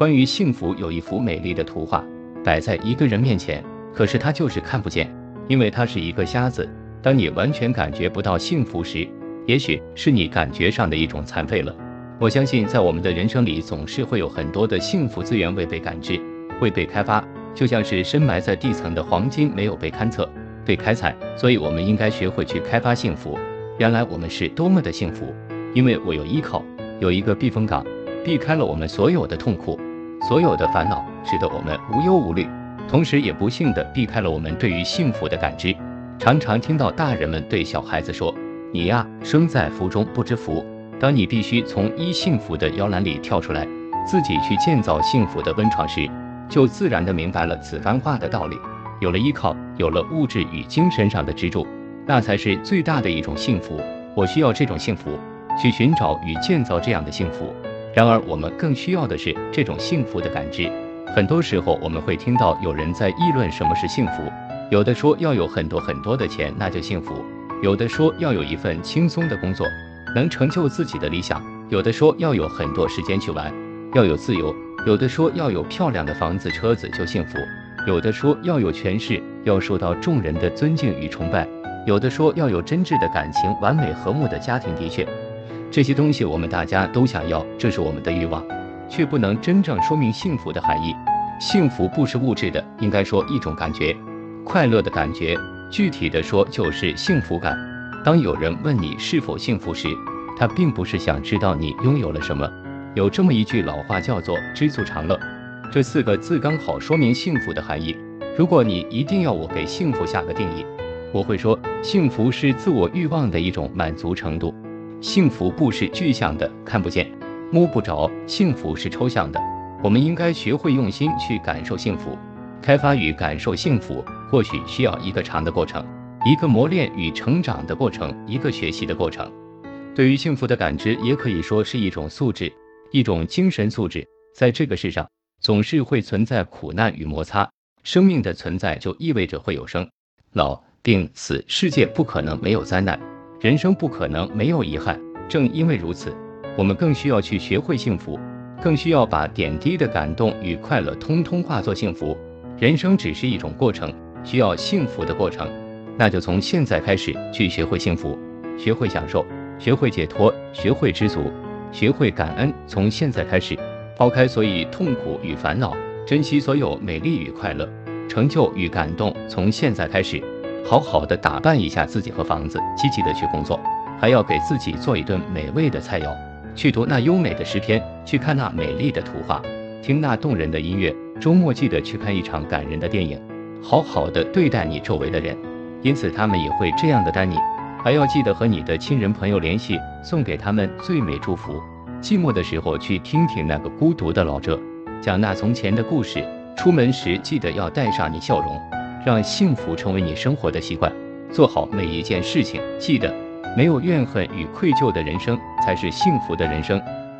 关于幸福有一幅美丽的图画摆在一个人面前，可是他就是看不见，因为他是一个瞎子。当你完全感觉不到幸福时，也许是你感觉上的一种残废了。我相信，在我们的人生里，总是会有很多的幸福资源未被感知、未被开发，就像是深埋在地层的黄金没有被勘测、被开采。所以，我们应该学会去开发幸福。原来我们是多么的幸福，因为我有依靠，有一个避风港，避开了我们所有的痛苦、所有的烦恼，使得我们无忧无虑。同时，也不幸的避开了我们对于幸福的感知。常常听到大人们对小孩子说：“你呀，生在福中不知福。”当你必须从一幸福的摇篮里跳出来，自己去建造幸福的温床时，就自然的明白了此番话的道理。有了依靠，有了物质与精神上的支柱，那才是最大的一种幸福。我需要这种幸福，去寻找与建造这样的幸福。然而，我们更需要的是这种幸福的感知。很多时候，我们会听到有人在议论什么是幸福，有的说要有很多很多的钱那就幸福，有的说要有一份轻松的工作。能成就自己的理想，有的说要有很多时间去玩，要有自由；有的说要有漂亮的房子、车子就幸福；有的说要有权势，要受到众人的尊敬与崇拜；有的说要有真挚的感情、完美和睦的家庭。的确，这些东西我们大家都想要，这是我们的欲望，却不能真正说明幸福的含义。幸福不是物质的，应该说一种感觉，快乐的感觉。具体的说，就是幸福感。当有人问你是否幸福时，他并不是想知道你拥有了什么。有这么一句老话叫做“知足常乐”，这四个字刚好说明幸福的含义。如果你一定要我给幸福下个定义，我会说，幸福是自我欲望的一种满足程度。幸福不是具象的，看不见、摸不着，幸福是抽象的。我们应该学会用心去感受幸福，开发与感受幸福，或许需要一个长的过程。一个磨练与成长的过程，一个学习的过程。对于幸福的感知，也可以说是一种素质，一种精神素质。在这个世上，总是会存在苦难与摩擦。生命的存在就意味着会有生、老、病、死。世界不可能没有灾难，人生不可能没有遗憾。正因为如此，我们更需要去学会幸福，更需要把点滴的感动与快乐通通化作幸福。人生只是一种过程，需要幸福的过程。那就从现在开始去学会幸福，学会享受，学会解脱，学会知足，学会感恩。从现在开始，抛开所有痛苦与烦恼，珍惜所有美丽与快乐、成就与感动。从现在开始，好好的打扮一下自己和房子，积极的去工作，还要给自己做一顿美味的菜肴，去读那优美的诗篇，去看那美丽的图画，听那动人的音乐。周末记得去看一场感人的电影，好好的对待你周围的人。因此，他们也会这样的待你，还要记得和你的亲人朋友联系，送给他们最美祝福。寂寞的时候，去听听那个孤独的老者讲那从前的故事。出门时，记得要带上你笑容，让幸福成为你生活的习惯。做好每一件事情，记得没有怨恨与愧疚的人生才是幸福的人生。